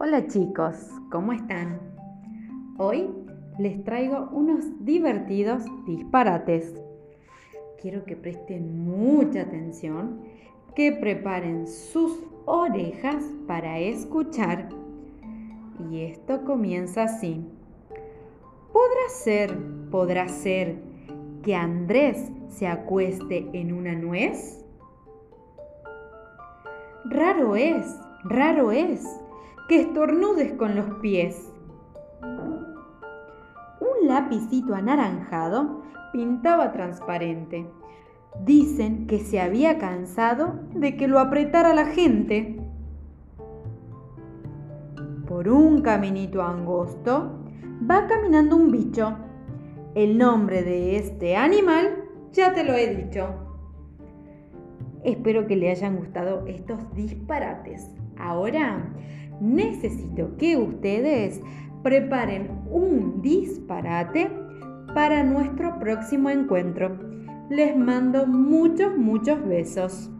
Hola chicos, ¿cómo están? Hoy les traigo unos divertidos disparates. Quiero que presten mucha atención, que preparen sus orejas para escuchar. Y esto comienza así. ¿Podrá ser, podrá ser que Andrés se acueste en una nuez? Raro es, raro es que estornudes con los pies. Un lapicito anaranjado pintaba transparente. Dicen que se había cansado de que lo apretara la gente. Por un caminito angosto va caminando un bicho. El nombre de este animal ya te lo he dicho. Espero que le hayan gustado estos disparates. Ahora necesito que ustedes preparen un disparate para nuestro próximo encuentro. Les mando muchos, muchos besos.